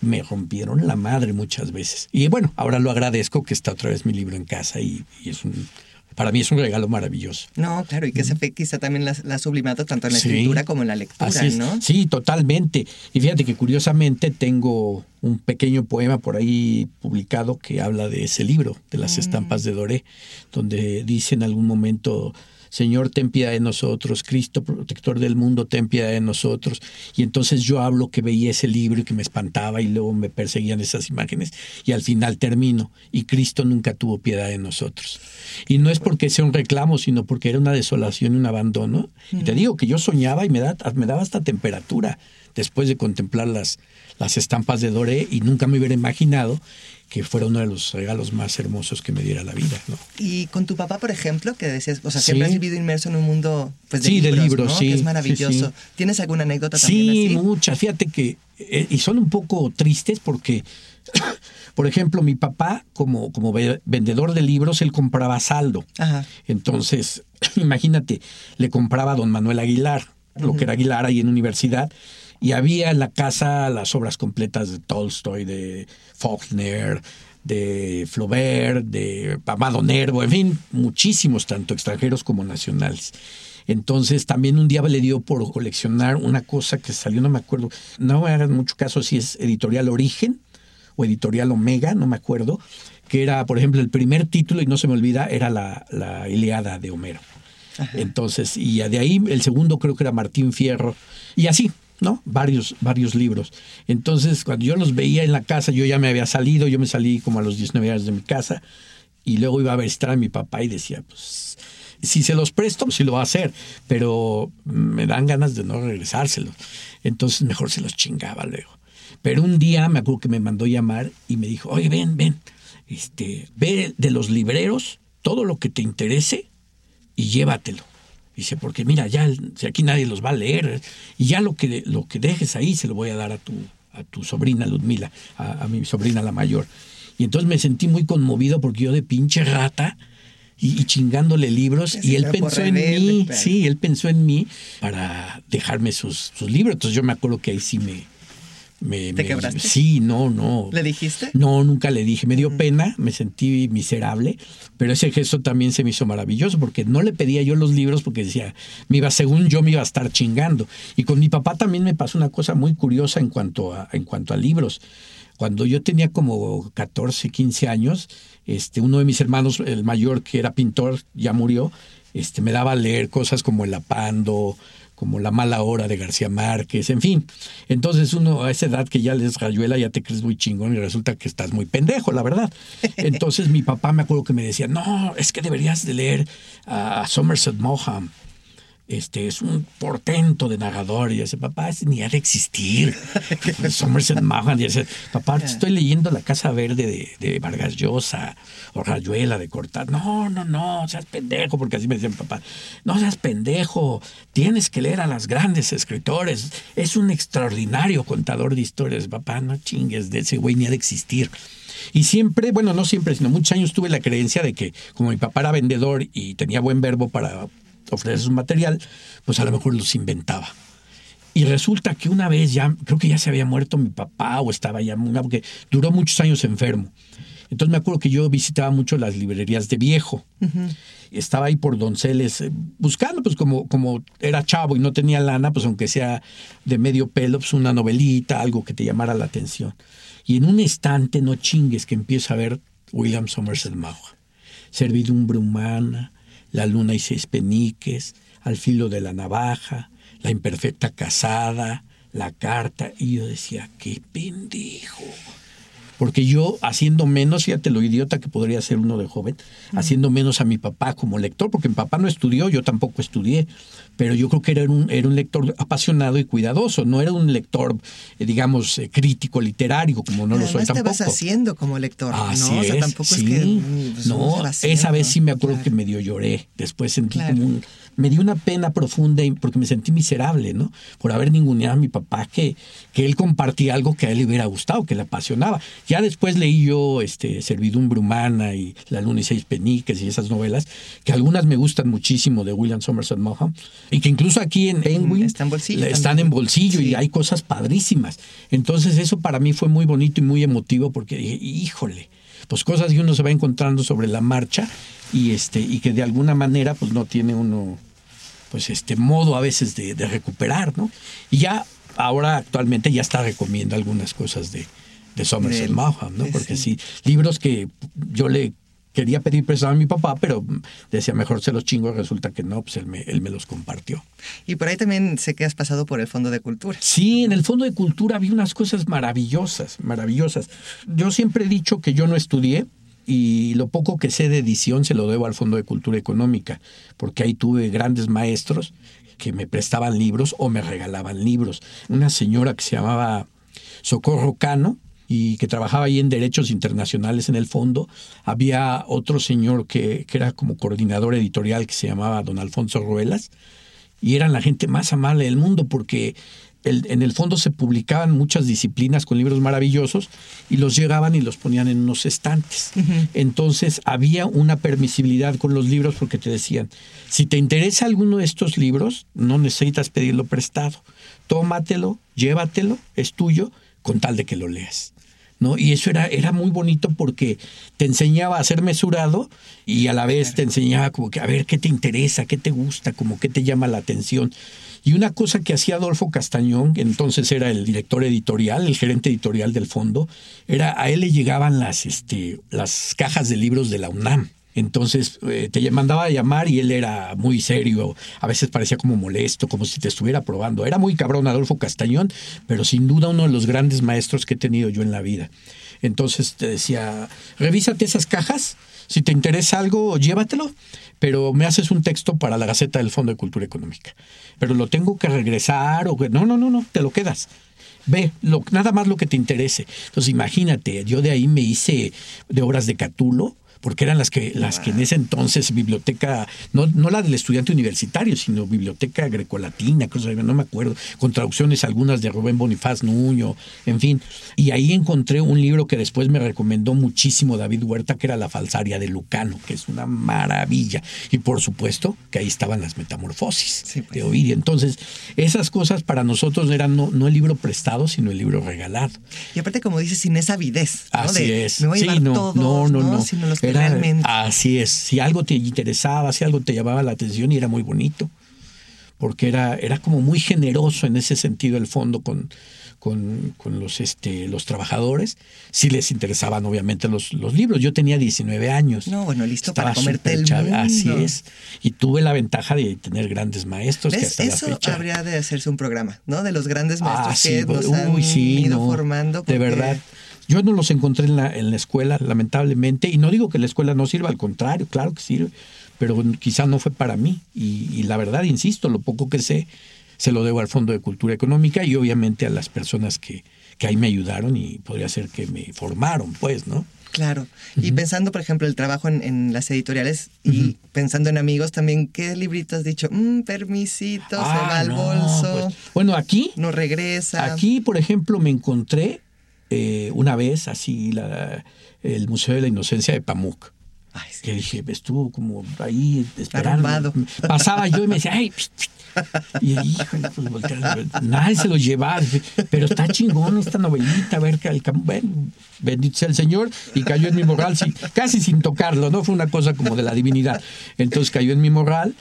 me rompieron la madre muchas veces. Y bueno, ahora lo agradezco que está otra vez mi libro en casa y, y es un, para mí es un regalo maravilloso. No, claro, y que ese fe quizá también la, la ha sublimado tanto en la Sí. escritura como en la lectura, Así es. ¿no? Sí, totalmente. Y fíjate que curiosamente tengo un pequeño poema por ahí publicado que habla de ese libro, de las estampas de Doré, donde dice en algún momento, Señor, ten piedad de nosotros, Cristo, protector del mundo, ten piedad de nosotros. Y entonces yo hablo que veía ese libro y que me espantaba y luego me perseguían esas imágenes y al final termino y Cristo nunca tuvo piedad de nosotros. Y no es porque sea un reclamo, sino porque era una desolación y un abandono. Y te digo que yo soñaba y me, da, me daba hasta temperatura después de contemplar las, las estampas de Doré y nunca me hubiera imaginado que fuera uno de los regalos más hermosos que me diera la vida. ¿no? Y con tu papá, por ejemplo, que decías, o sea, Sí. siempre has vivido inmerso en un mundo pues, de Sí, de libros, sí, Que es sí, maravilloso. sí. ¿Tienes alguna anécdota también Sí, muchas. Fíjate que, eh, y son un poco tristes porque, por ejemplo, mi papá, como, como ve- vendedor de libros, él compraba saldo. Ajá. Entonces, imagínate, le compraba a don Manuel Aguilar, lo que era Aguilar ahí en universidad, y había en la casa las obras completas de Tolstoy, de Faulkner, de Flaubert, de Amado Nervo, en fin, muchísimos, tanto extranjeros como nacionales. Entonces también un día le dio por coleccionar una cosa que salió, no me acuerdo, no me hagan mucho caso si es editorial Origen o editorial Omega, no me acuerdo, que era, por ejemplo, el primer título, y no se me olvida, era la, la Iliada de Homero. Entonces, y de ahí el segundo creo que era Martín Fierro, y así, ¿no? Varios, varios libros. Entonces, cuando yo los veía en la casa, yo ya me había salido, yo me salí como a los 19 años de mi casa, y luego iba a visitar a mi papá y decía, pues, si se los presto, pues sí lo va a hacer, pero me dan ganas de no regresárselos. Entonces, mejor se los chingaba luego. Pero un día me acuerdo que me mandó llamar y me dijo, oye, ven, ven, este, ve de los libreros todo lo que te interese y llévatelo. Dice, porque mira, ya si aquí nadie los va a leer, y ya lo que, lo que dejes ahí se lo voy a dar a tu, a tu sobrina Ludmila, a, a mi sobrina la mayor. Y entonces me sentí muy conmovido porque yo de pinche rata y, chingándole libros, y él pensó en mí, sí, él pensó en mí para dejarme sus, sus libros. Entonces yo me acuerdo que ahí sí me... me ¿Te me- quebraste? Sí, no, no. ¿Le dijiste? No, nunca le dije. Me dio pena, me sentí miserable, pero ese gesto también se me hizo maravilloso porque no le pedía yo los libros porque decía, me iba, según yo me iba a estar chingando. Y con mi papá también me pasó una cosa muy curiosa en cuanto a, en cuanto a libros. Cuando yo tenía como 14, 15 años, este, uno de mis hermanos, el mayor que era pintor, ya murió, este, me daba a leer cosas como El Apando, como La mala hora de García Márquez, en fin. Entonces uno a esa edad que ya les rayuela ya te crees muy chingón y resulta que estás muy pendejo, la verdad. Entonces mi papá me acuerdo que me decía, no, es que deberías de leer a Somerset Maugham. Este es un portento de narrador. Y yo decía, papá, ese ni ha de existir. Somerset Maugham. Y decía, papá, te estoy leyendo La Casa Verde de, de Vargas Llosa o Rayuela de Cortázar. No, no, no, seas pendejo, porque así me decía mi papá. No seas pendejo, tienes que leer a los grandes escritores. Es un extraordinario contador de historias. Papá, no chingues, de ese güey ni ha de existir. Y siempre, bueno, no siempre, sino muchos años tuve la creencia de que como mi papá era vendedor y tenía buen verbo para ofrecer su material, pues a lo mejor los inventaba. Y resulta que una vez ya, creo que ya se había muerto mi papá o estaba ya, porque duró muchos años enfermo. Entonces me acuerdo que yo visitaba mucho las librerías de viejo. Estaba ahí por Donceles eh, buscando, pues como, como era chavo y no tenía lana, pues aunque sea de medio pelo, pues una novelita, algo que te llamara la atención. Y en un estante, no chingues, que empiezo a ver William Somerset Maugham. Servidumbre humana, la luna y seis peniques, al filo de la navaja, la imperfecta casada, la carta. Y yo decía, qué pendejo. Porque yo, haciendo menos, fíjate lo idiota que podría ser uno de joven, haciendo menos a mi papá como lector, porque mi papá no estudió, yo tampoco estudié, pero yo creo que era un, era un lector apasionado y cuidadoso, no era un lector, eh, digamos, eh, crítico literario, como no lo soy Además te tampoco. vas haciendo como lector, Así ¿no? O sea, es, tampoco sí. es que... mm, pues, no, esa vez sí me acuerdo claro. que medio lloré. Después sentí Claro. como un me dio una pena profunda porque me sentí miserable, ¿no? Por haber ninguneado a mi papá, que, que él compartía algo que a él le hubiera gustado, que le apasionaba. Ya después leí yo este, Servidumbre Humana y La Luna y Seis Peniques y esas novelas, que algunas me gustan muchísimo de William Somerset Maugham, y que incluso aquí en Penguin Está en bolsillo están también. en bolsillo y hay cosas padrísimas. Entonces eso para mí fue muy bonito y muy emotivo porque dije, híjole, pues cosas que uno se va encontrando sobre la marcha y este y que de alguna manera pues no tiene uno pues este modo a veces de, de recuperar, ¿no? Y ya ahora actualmente ya está recomiendo algunas cosas de, de Somerset Maugham, ¿no? sí, Porque sí. sí, libros que yo le quería pedir prestado a mi papá, pero decía mejor se los chingo, resulta que no, pues él me, él me los compartió. Y por ahí también sé que has pasado por el Fondo de Cultura. Sí, en el Fondo de Cultura había unas cosas maravillosas, maravillosas. Yo siempre he dicho que yo no estudié y lo poco que sé de edición se lo debo al Fondo de Cultura Económica, porque ahí tuve grandes maestros que me prestaban libros o me regalaban libros. Una señora que se llamaba Socorro Cano y que trabajaba ahí en Derechos Internacionales en el fondo. Había otro señor que, que era como coordinador editorial que se llamaba don Alfonso Ruelas y eran la gente más amable del mundo porque el- en el fondo se publicaban muchas disciplinas con libros maravillosos y los llegaban y los ponían en unos estantes. Entonces había una permisibilidad con los libros porque te decían, si te interesa alguno de estos libros, no necesitas pedirlo prestado. Tómatelo, llévatelo, es tuyo, con tal de que lo leas. ¿No? Y eso era, era muy bonito porque te enseñaba a ser mesurado y a la vez te enseñaba como que a ver qué te interesa, qué te gusta, como qué te llama la atención. Y una cosa que hacía Adolfo Castañón, que entonces era el director editorial, el gerente editorial del fondo, era a él le llegaban las, este, las cajas de libros de la UNAM. Entonces eh, te mandaba a llamar y él era muy serio, a veces parecía como molesto, como si te estuviera probando. Era muy cabrón Adolfo Castañón, pero sin duda uno de los grandes maestros que he tenido yo en la vida. Entonces te decía, revísate esas cajas, si te interesa algo, llévatelo, pero me haces un texto para la Gaceta del Fondo de Cultura Económica. Pero lo tengo que regresar o que... No, no, no, no, te lo quedas. Ve, lo, nada más lo que te interese. Entonces imagínate, yo de ahí me hice de obras de Catulo, porque eran las que, las que en ese entonces biblioteca, no, no la del estudiante universitario, sino biblioteca grecolatina, cosas así, no me acuerdo, con traducciones algunas de Rubén Bonifaz Nuño, en fin. Y ahí encontré un libro que después me recomendó muchísimo David Huerta, que era La falsaria de Lucano, que es una maravilla. Y por supuesto que ahí estaban las metamorfosis Sí, pues. de Ovidio. Entonces, esas cosas para nosotros eran no, no el libro prestado, sino el libro regalado. Y aparte, como dices, sin esa avidez. ¿no? Así De, es. Me voy a Sí, no, todos, no, no, no. Sino los que Era- realmente. Así es. Si algo te interesaba, si algo te llamaba la atención y era muy bonito. Porque era, era como muy generoso en ese sentido el fondo con, con, con los, este, los trabajadores. Si les interesaban, obviamente, los, los libros. Yo tenía 19 años. No, bueno, listo para comerte el Así es. Y tuve la ventaja de tener grandes maestros que hasta la Eso fecha. habría de hacerse un programa, ¿no? De los grandes maestros Ah, sí, que nos uy, han sí, ido no, formando. De verdad. Yo no los encontré en la, en la escuela, lamentablemente, y no digo que la escuela no sirva, al contrario, claro que sirve, pero quizá no fue para mí. Y, y la verdad, insisto, lo poco que sé, se lo debo al Fondo de Cultura Económica y obviamente a las personas que, que ahí me ayudaron y podría ser que me formaron, pues, ¿no? Claro. Y pensando, por ejemplo, el trabajo en, en las editoriales y pensando en amigos también, ¿qué librito has dicho? Mm, permisito, se Ah, va al no, bolso, pues, bueno, aquí no regresa. Aquí, por ejemplo, me encontré eh, una vez así la- el Museo de la Inocencia de Pamuk. Ay, sí. Que dije, estuvo como ahí esperando. Pasaba yo y me decía, ay, pst, pst". y híjole, pues volteaba, nadie se lo llevaba. Pero está chingón esta novelita, a ver que el bueno, bendito sea el Señor, y cayó en mi morral, sí, casi sin tocarlo, ¿no? Fue una cosa como de la divinidad. Entonces cayó en mi morral.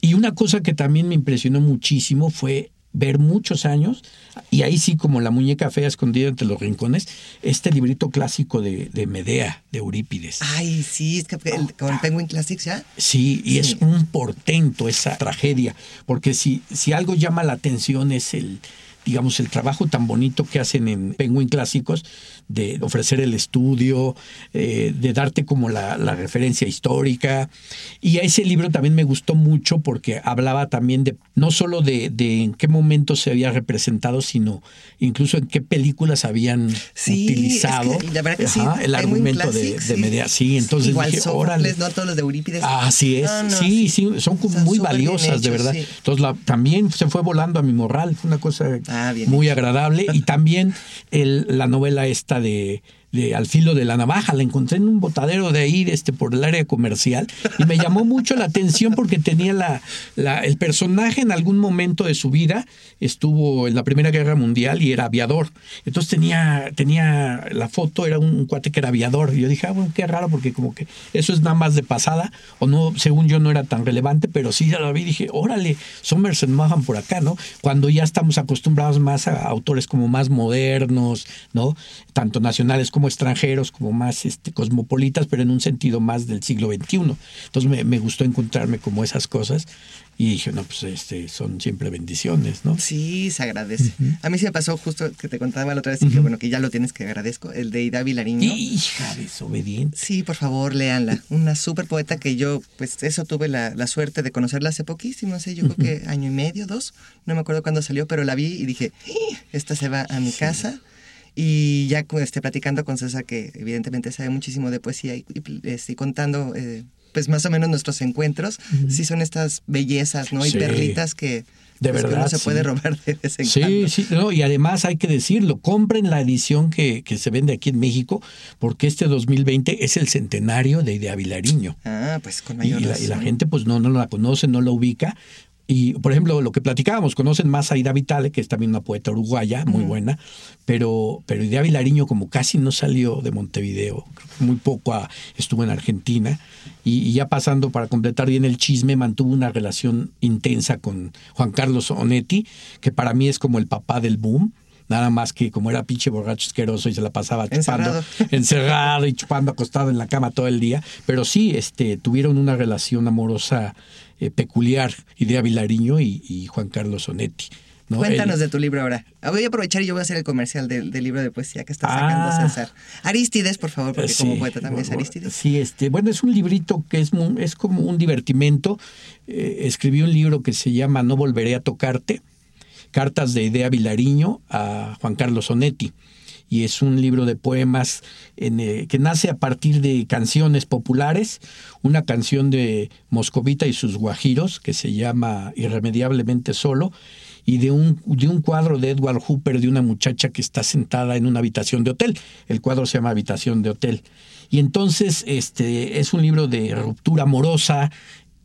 Y una cosa que también me impresionó muchísimo fue ver muchos años, y ahí sí como la muñeca fea escondida entre los rincones, este librito clásico de, de Medea, de Eurípides. Ay, sí, es que el- con el Penguin Classics ya. Sí, y es un portento esa tragedia, porque si, si algo llama la atención es el, digamos, el trabajo tan bonito que hacen en Penguin Clásicos de ofrecer el estudio, eh, de darte como la, la, referencia histórica. Y a ese libro también me gustó mucho porque hablaba también de no solo de, de en qué momento se había representado, sino incluso en qué películas habían sí, utilizado es que, la verdad que sí, el argumento de, de media. Sí, entonces Igual dije, órale. no todos los de Eurípides. Así es, No, no, sí, sí, son como muy valiosas, de verdad. sí. Entonces la- también se fue volando a mi morral, fue una cosa Ah, muy hecho. agradable. Y también el- la novela esta de, Al filo de la navaja, la encontré en un botadero de ahí, este, por el área comercial, y me llamó mucho la atención porque tenía la, el personaje en algún momento de su vida, estuvo en la Primera Guerra Mundial y era aviador. Entonces tenía, tenía la foto, era un cuate que era aviador. Y yo dije, ah, bueno, qué raro, porque como que eso es nada más de pasada, o no, según yo no era tan relevante, pero sí ya lo vi y dije, órale, Somerset Maugham por acá, ¿no? Cuando ya estamos acostumbrados más a autores como más modernos, ¿no? Tanto nacionales como extranjeros, como más este, cosmopolitas, pero en un sentido más del siglo XXI. Entonces me, me gustó encontrarme como esas cosas y dije, no, pues este, son siempre bendiciones, ¿no? Sí, se agradece. A mí sí me pasó justo que te contaba la otra vez y que bueno, que ya lo tienes que agradezco, el de Ida Vilariño. Hija, desobediente. Sí, por favor, léanla. Una súper poeta que yo, pues eso tuve la, la suerte de conocerla hace poquísimo, sé, yo creo que año y medio, dos, no me acuerdo cuándo salió, pero la vi y dije, "Ah, esta se va a mi casa. Y ya este, platicando con César, que evidentemente sabe muchísimo de poesía y, y, este, contando eh, pues más o menos nuestros encuentros, sí son estas bellezas, ¿no? Y Sí. perlitas que, De pues, que verdad, uno se sí. puede robar de vez en Sí, cuando. sí, no, y además hay que decirlo, compren la edición que, que se vende aquí en México, porque este 2020 es el centenario de Idea Vilariño. Ah, pues con Y, mayor y la, y la gente pues no, no la conoce, no la ubica. Y, por ejemplo, lo que platicábamos, conocen más a Ida Vitale, que es también una poeta uruguaya, muy buena, pero, pero Idea Vilariño como casi no salió de Montevideo, muy poco ah, estuvo en Argentina, y, y ya pasando para completar bien el chisme, mantuvo una relación intensa con Juan Carlos Onetti, que para mí es como el papá del boom, Nada más que como era pinche borracho asqueroso y se la pasaba chupando, Encerrado. encerrado y chupando acostado en la cama todo el día. Pero sí, este, tuvieron una relación amorosa eh, peculiar, Idea Vilariño y, y Juan Carlos Onetti. ¿no? Cuéntanos de tu libro ahora. Ah, Voy a aprovechar y yo voy a hacer el comercial del, del libro de poesía que está sacando Ah. César. Aristides, por favor, porque Sí, como poeta también es Aristides. Sí, este, bueno, es un librito que es, es como un divertimento. Eh, escribí un libro que se llama No volveré a tocarte, cartas de Idea Vilariño a Juan Carlos Onetti. Y es un libro de poemas eh, que nace a partir de canciones populares, una canción de Moscovita y sus guajiros que se llama Irremediablemente Solo, y de un, de un cuadro de Edward Hooper de una muchacha que está sentada en una habitación de hotel. El cuadro se llama Habitación de Hotel. Y entonces este, es un libro de ruptura amorosa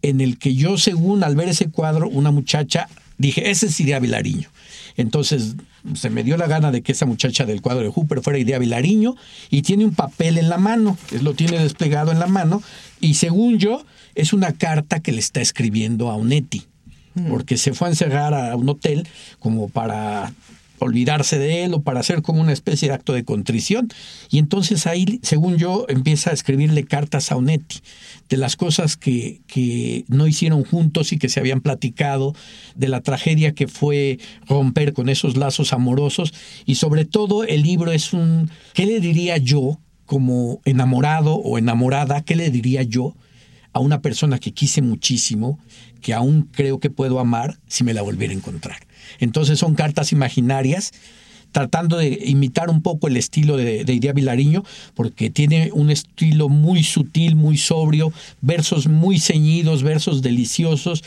en el que yo, según al ver ese cuadro, una muchacha, dije, ese es Idea Vilariño. Entonces se me dio la gana de que esa muchacha del cuadro de Hooper fuera Idea Vilariño y tiene un papel en la mano, lo tiene desplegado en la mano y según yo es una carta que le está escribiendo a Onetti porque se fue a encerrar a un hotel como para olvidarse de él o para hacer como una especie de acto de contrición. Y entonces ahí, según yo, empieza a escribirle cartas a Onetti de las cosas que, que no hicieron juntos y que se habían platicado, de la tragedia que fue romper con esos lazos amorosos. Y sobre todo el libro es un, ¿qué le diría yo como enamorado o enamorada? ¿Qué le diría yo? a una persona que quise muchísimo, que aún creo que puedo amar si me la volviera a encontrar. Entonces son cartas imaginarias tratando de imitar un poco el estilo de, de Idea Vilariño, porque tiene un estilo muy sutil, muy sobrio, versos muy ceñidos, versos deliciosos,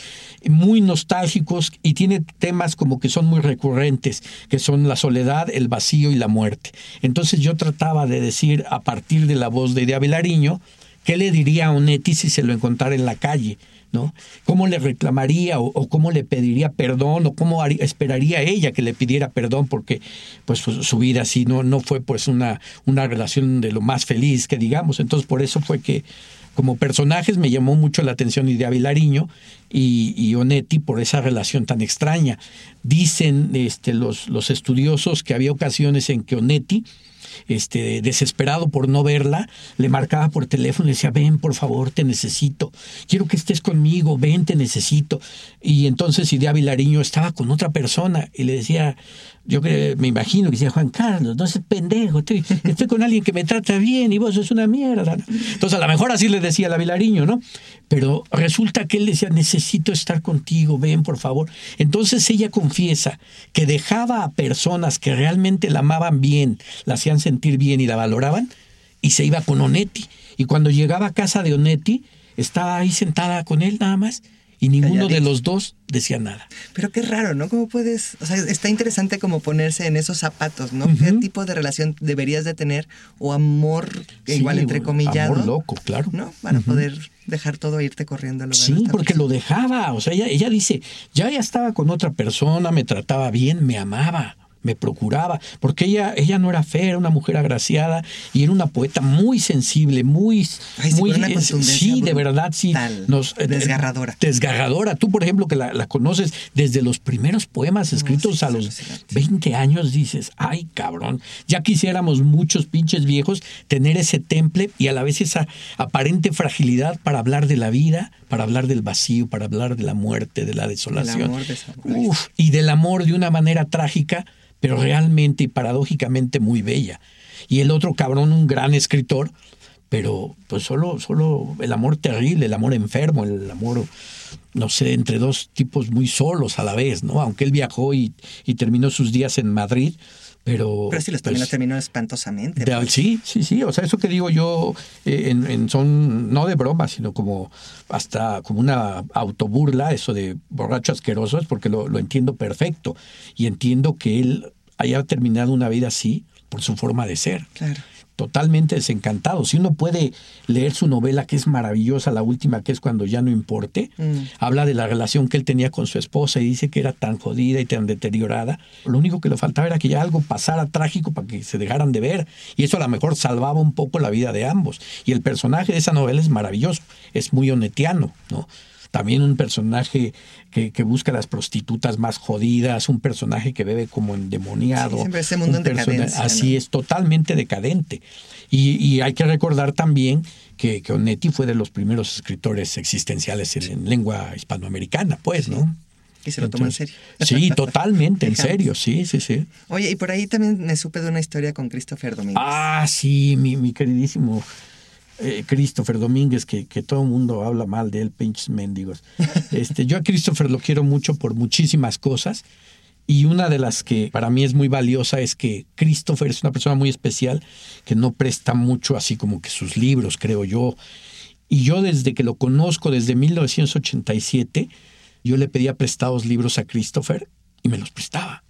muy nostálgicos y tiene temas como que son muy recurrentes, que son la soledad, el vacío y la muerte. Entonces yo trataba de decir a partir de la voz de Idea Vilariño, ¿qué le diría a Onetti si se lo encontrara en la calle? ¿No? ¿Cómo le reclamaría o, cómo le pediría perdón o cómo haría- esperaría ella que le pidiera perdón porque pues su, su vida así no, no fue pues una, una relación de lo más feliz que digamos. Entonces por eso fue que como personajes me llamó mucho la atención Idea Vilariño y, y Onetti por esa relación tan extraña. Dicen este, los, los estudiosos que había ocasiones en que Onetti este, desesperado por no verla, le marcaba por teléfono y decía, ven, por favor, te necesito. Quiero que estés conmigo, ven, te necesito. Y entonces Idea Vilariño estaba con otra persona y le decía, yo me imagino que decía Juan Carlos, no seas pendejo, estoy, estoy, con alguien que me trata bien y vos sos una mierda. Entonces a lo mejor así le decía la Vilariño, ¿no? Pero resulta que él decía, necesito estar contigo, ven por favor. Entonces ella confiesa que dejaba a personas que realmente la amaban bien, la hacían sentir bien y la valoraban, y se iba con Onetti. Y cuando llegaba a casa de Onetti, estaba ahí sentada con él nada más y ninguno de los dos decía nada. Pero qué raro, ¿no? ¿Cómo puedes, o sea, está interesante como ponerse en esos zapatos, ¿no? ¿Qué tipo de relación deberías de tener o amor, igual entre comillas, Amor loco, claro. ¿No? Para poder dejar todo e irte corriendo. Al sí, porque lo dejaba, o sea, ella, ella dice, ya ya estaba con otra persona, me trataba bien, me amaba me procuraba, porque ella, ella no era fea, era una mujer agraciada y era una poeta muy sensible, muy... muy sí, de verdad, sí. Nos, eh, desgarradora. desgarradora. Tú, por ejemplo, que la, conoces desde los primeros poemas escritos a los 20 años, dices, ay, cabrón, ya quisiéramos muchos pinches viejos tener ese temple y a la vez esa aparente fragilidad para hablar de la vida, para hablar del vacío, para hablar de la muerte, de la desolación. Uf, y del amor de una manera trágica pero realmente y paradójicamente muy bella. Y el otro cabrón, un gran escritor, pero pues solo, solo el amor terrible, el amor enfermo, el amor, no sé, entre dos tipos muy solos a la vez, ¿no? Aunque él viajó y, y terminó sus días en Madrid, pero, pero sí, los pues, terminó espantosamente. Pues. Sí, sí, sí. O sea, eso que digo yo eh, en, son no de broma, sino como hasta como una autoburla, eso de borracho asqueroso, es porque lo, lo entiendo perfecto. Y entiendo que él haya terminado una vida así por su forma de ser. Claro totalmente desencantado. Si uno puede leer su novela, que es maravillosa, la última, que es cuando ya no importe, mm. habla de la relación que él tenía con su esposa y dice que era tan jodida y tan deteriorada. Lo único que le faltaba era que ya algo pasara trágico para que se dejaran de ver. Y eso a lo mejor salvaba un poco la vida de ambos. Y el personaje de esa novela es maravilloso, es muy honetiano, ¿no? También un personaje que, que, busca las prostitutas más jodidas, un personaje que bebe como endemoniado. Sí, siempre ese mundo en decadencia. Así es, totalmente decadente. Y, y, hay que recordar también que, que, Onetti fue de los primeros escritores existenciales en, lengua hispanoamericana, pues, ¿no? Y se lo tomó en serio. Sí, totalmente, en serio, sí, sí, sí. Oye, y por ahí también me supe de una historia con Christopher Domínguez. Ah, sí, mi, mi queridísimo eh, Christopher Domínguez, que, que todo el mundo habla mal de él, pinches mendigos. Este, yo a Christopher lo quiero mucho por muchísimas cosas. Y una de las que para mí es muy valiosa es que Christopher es una persona muy especial que no presta mucho así como que sus libros, creo yo. Y yo desde que lo conozco, desde 1987, yo le pedía prestados libros a Christopher y me los prestaba.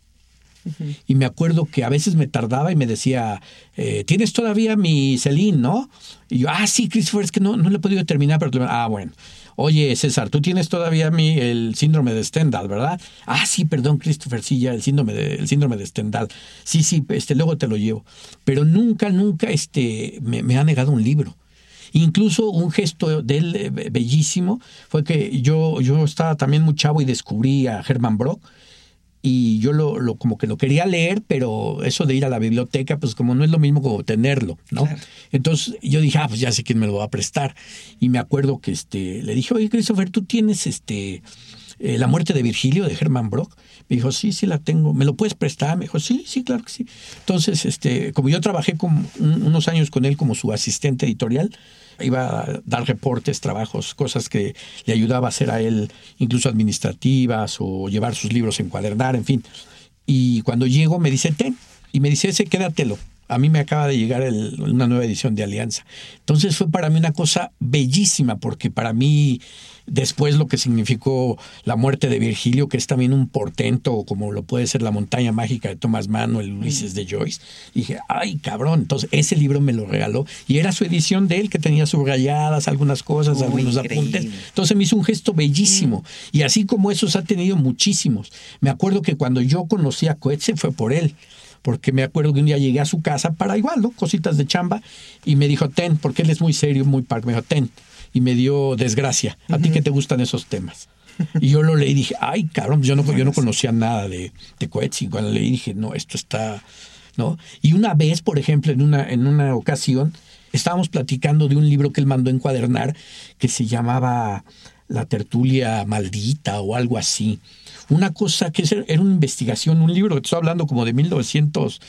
Y me acuerdo que a veces me tardaba y me decía, eh, ¿tienes todavía mi Celine, no? Y yo, ah, sí, Christopher, es que no, no le he podido terminar, pero... Ah, bueno. Oye, César, tú tienes todavía mi, el síndrome de Stendhal, ¿verdad? Ah, sí, perdón, Christopher, sí, ya, el síndrome de, el síndrome de Stendhal. Sí, sí, este, luego te lo llevo. Pero nunca, nunca este, me, ha negado un libro. Incluso un gesto de él eh, bellísimo fue que yo, yo estaba también muy chavo y descubrí a Herman Brock y yo lo, lo, como que lo quería leer, pero eso de ir a la biblioteca, pues como no es lo mismo como tenerlo, ¿no? Entonces yo dije, ah, pues ya sé quién me lo va a prestar. Y me acuerdo que este, le dije, oye, Christopher, tú tienes este eh, La muerte de Virgilio de Herman Brock. Me dijo, sí, sí la tengo. ¿Me lo puedes prestar? Me dijo, sí, sí, claro que sí. Entonces, este, como yo trabajé unos años con él como su asistente editorial, iba a dar reportes, trabajos, cosas que le ayudaba a hacer a él, incluso administrativas o llevar sus libros, encuadernar, en fin. Y cuando llego me dice, ten, y me dice, ese quédatelo. A mí me acaba de llegar una nueva edición de Alianza. Entonces fue para mí una cosa bellísima, porque para mí Después lo que significó la muerte de Virgilio, que es también un portento, como lo puede ser la montaña mágica de Thomas Mann o el Ulises de Joyce. dije, ay, cabrón. Entonces, ese libro me lo regaló. Y era su edición de él, que tenía subrayadas, algunas cosas, algunos apuntes. Entonces me hizo un gesto bellísimo. Mm. Y así como esos ha tenido muchísimos. Me acuerdo que cuando yo conocí a Coetze fue por él porque me acuerdo que un día llegué a su casa para igual, ¿no? Cositas de chamba, y me dijo, ten, porque él es muy serio, muy parco, me dijo, ten, y me dio desgracia. ¿A ti que te gustan esos temas? Y yo lo leí y dije, ay, cabrón, yo no, yo no conocía nada de, de Coetzee. Cuando leí dije, no, esto está ¿no? Y una vez, por ejemplo, en una, en una ocasión, estábamos platicando de un libro que él mandó encuadernar que se llamaba La tertulia maldita o algo así. Una cosa que era una investigación, un libro que estoy hablando como de 1900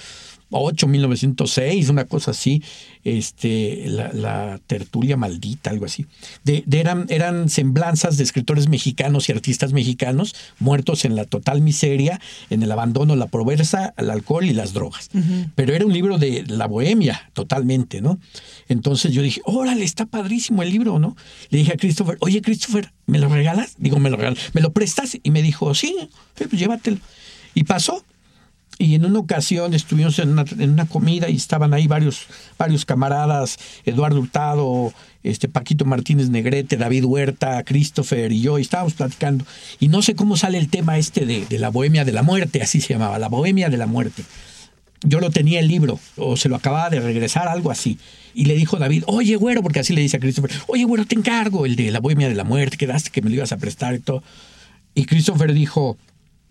8, 1906, una cosa así, este, la, tertulia maldita, algo así. De, eran, eran semblanzas de escritores mexicanos y artistas mexicanos muertos en la total miseria, en el abandono, la pobreza, el alcohol y las drogas. Pero era un libro de la bohemia, totalmente, ¿no? Entonces yo dije, órale, está padrísimo el libro, ¿no? Le dije a Christopher, oye, Christopher, ¿me lo regalas? Digo, ¿me lo regalas? ¿Me lo prestas? Y me dijo, sí, pues llévatelo. Y pasó, y en una ocasión estuvimos en una, en una, comida y estaban ahí varios, varios camaradas, Eduardo Hurtado, este Paquito Martínez Negrete, David Huerta, Christopher y yo, estábamos platicando. Y no sé cómo sale el tema este de, de la bohemia de la muerte, así se llamaba, la bohemia de la muerte. Yo lo tenía el libro, o se lo acababa de regresar, algo así. Y le dijo David, oye, güero, porque así le dice a Christopher, oye, güero, te encargo el de la bohemia de la muerte, quedaste que me lo ibas a prestar y todo. Y Christopher dijo,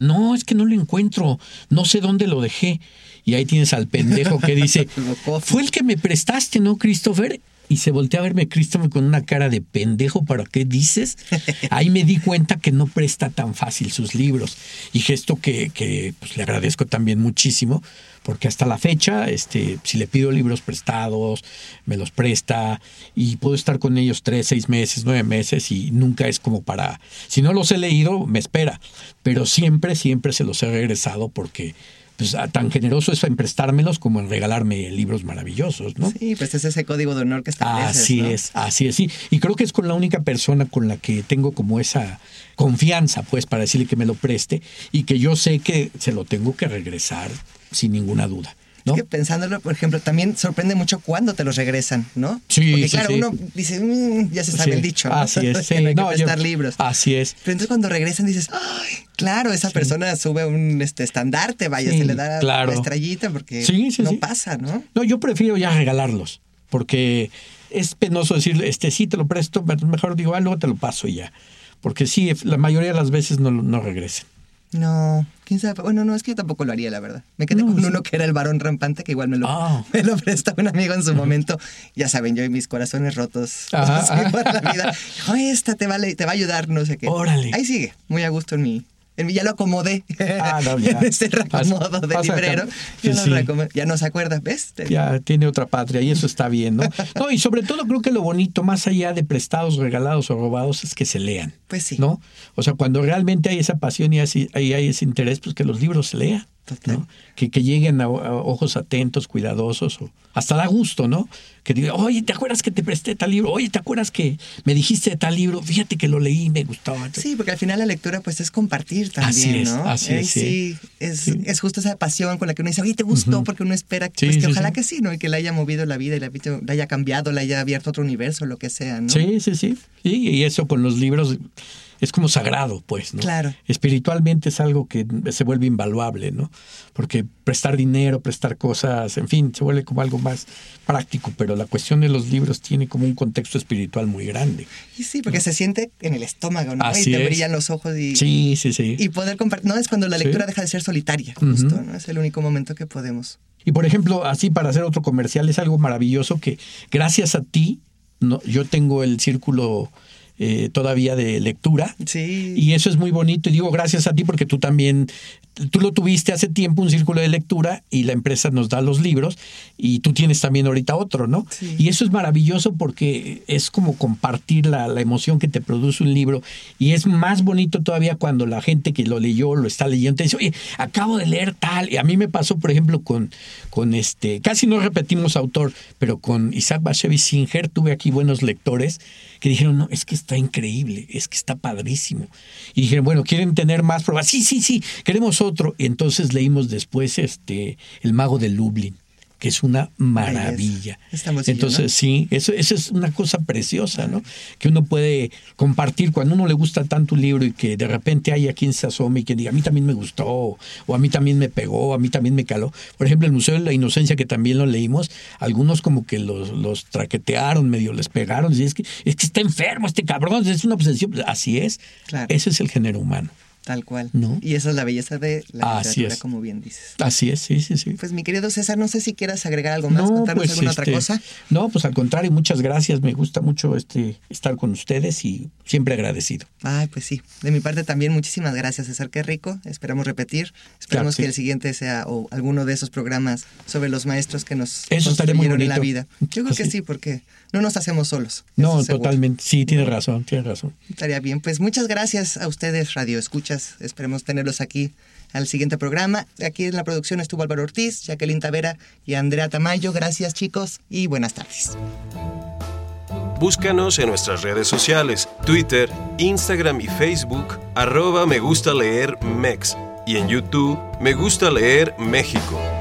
no, es que no lo encuentro, no sé dónde lo dejé. Y ahí tienes al pendejo que dice, fue el que me prestaste, ¿no, Christopher? Y se voltea a verme Christopher con una cara de pendejo, ¿para qué dices? Ahí me di cuenta que no presta tan fácil sus libros. Y gesto que, que pues, le agradezco también muchísimo, porque hasta la fecha, este, si le pido libros prestados, me los presta y puedo estar con ellos tres, seis meses, nueve meses y nunca es como para, si no los he leído, me espera, pero siempre, siempre se los he regresado porque pues, tan generoso es en prestármelos como en regalarme libros maravillosos, ¿no? Sí, pues es ese código de honor que está. Así es, así es, sí. Y creo que es con la única persona con la que tengo como esa confianza, pues, para decirle que me lo preste y que yo sé que se lo tengo que regresar sin ninguna duda. ¿No? Es que pensándolo, por ejemplo, también sorprende mucho cuando te los regresan, ¿no? Sí, Porque claro, uno dice, mm, ya se sabe el dicho, ¿no? Así es, sí. no hay no, que libros. Así es. Pero entonces cuando regresan dices, ay, claro, esa persona sube un este estandarte, vaya, Sí, se le da claro. la estrellita porque Sí, sí, no sí. pasa, ¿no? No, yo prefiero ya regalarlos, porque es penoso decir, este sí te lo presto, pero mejor digo, ah, luego te lo paso y ya. Porque sí, la mayoría de las veces no, no regresen. No, quién sabe. Bueno, no, es que yo tampoco lo haría, la verdad. Me quedé No, con sí. uno que era el varón rampante, que igual me lo, Ah. me lo prestó un amigo en su momento. Ya saben, yo y mis corazones rotos Ajá, así ajá. por la vida. Dijo, esta te, vale, te va a ayudar, no sé qué. Órale. Ahí sigue, muy a gusto en mi. Ya lo acomodé. Ah, no, ya. en ese reacomodo Vas- de librero. Ya, Sí, no se acuerda, ¿ves? Ya tiene otra patria y eso está bien, ¿no? No, y sobre todo creo que lo bonito, más allá de prestados, regalados o robados, es que se lean. Pues sí. ¿No? O sea, cuando realmente hay esa pasión y hay ese interés, pues que los libros se lean. Que, que lleguen a, a ojos atentos, cuidadosos, o hasta da gusto, ¿no? Que diga, oye, ¿te acuerdas que te presté tal libro? Oye, ¿te acuerdas que me dijiste de tal libro? Fíjate que lo leí y me gustó. Sí, porque al final la lectura pues es compartir también, Así es, ¿no? así es, sí. es, Sí. es justo esa pasión con la que uno dice, oye, ¿te gustó? Porque uno espera Sí, pues, que sí, ojalá que sí, ¿no? Y que le haya movido la vida y le haya, cambiado, le haya abierto otro universo, lo que sea, ¿no? Sí, sí. Sí, y eso con los libros es como sagrado, pues, ¿no? Claro. Espiritualmente es algo que se vuelve invaluable, ¿no? Porque prestar dinero, prestar cosas, en fin, se vuelve como algo más práctico, pero la cuestión de los libros tiene como un contexto espiritual muy grande. Y sí, porque se siente en el estómago, ¿no? Así y te es. brillan los ojos y, Sí, sí, sí. y poder compartir. No, es cuando la Sí. lectura deja de ser solitaria, justo, ¿no? Es el único momento que podemos. Y por ejemplo, así para hacer otro comercial, es algo maravilloso que gracias a ti, no, yo tengo el círculo eh, todavía de lectura. Sí. Y eso es muy bonito. Y digo gracias a ti porque tú también, tú lo tuviste hace tiempo, un círculo de lectura, y la empresa nos da los libros, y tú tienes también ahorita otro, ¿no? Sí. Y eso es maravilloso porque es como compartir la, la emoción que te produce un libro. Y es más bonito todavía cuando la gente que lo leyó, lo está leyendo, te dice, oye, acabo de leer tal. Y a mí me pasó, por ejemplo, con, con este, casi no repetimos autor, pero con Isaac Bashevis Singer tuve aquí buenos lectores que dijeron, no, es que está increíble, es que está padrísimo. Y dijeron, bueno, ¿quieren tener más pruebas? Sí, sí, sí, queremos otro. Y entonces leímos después este, El Mago de Lublin, que es una maravilla. Hermosillo, Entonces, sí, eso, eso es una cosa preciosa, ¿no? Que uno puede compartir cuando a uno le gusta tanto un libro y que de repente haya quien se asome y que diga, a mí también me gustó, o a mí también me pegó, a mí también me caló. Por ejemplo, el Museo de la Inocencia, que también lo leímos, algunos como que los, los traquetearon, medio les pegaron, y es que, es que está enfermo este cabrón, es una obsesión. Así es. Claro. Ese es el género humano. Tal cual. ¿No? Y esa es la belleza de la Así literatura, es. como bien dices. Así es, sí, sí, sí. Pues mi querido César, no sé si quieras agregar algo más, contarnos alguna otra este, cosa. No, pues al contrario, muchas gracias. Me gusta mucho este estar con ustedes y siempre agradecido. Ay, pues sí. De mi parte también, muchísimas gracias, César. Qué rico. Esperamos repetir. Esperamos Claro, sí. que el siguiente sea o alguno de esos programas sobre los maestros que nos Eso muy en la vida. Yo creo que Sí. porque no nos hacemos solos. No, totalmente. Sí, tiene razón, tiene razón. Estaría bien. Pues muchas gracias a ustedes, Radio Esperemos tenerlos aquí al siguiente programa. Aquí en la producción estuvo Álvaro Ortiz, Jacqueline Tavera y Andrea Tamayo. Gracias, chicos, y buenas tardes. Búscanos en nuestras redes sociales, Twitter, Instagram y Facebook, arroba me gusta leer Mex, y en YouTube, me gusta leer México.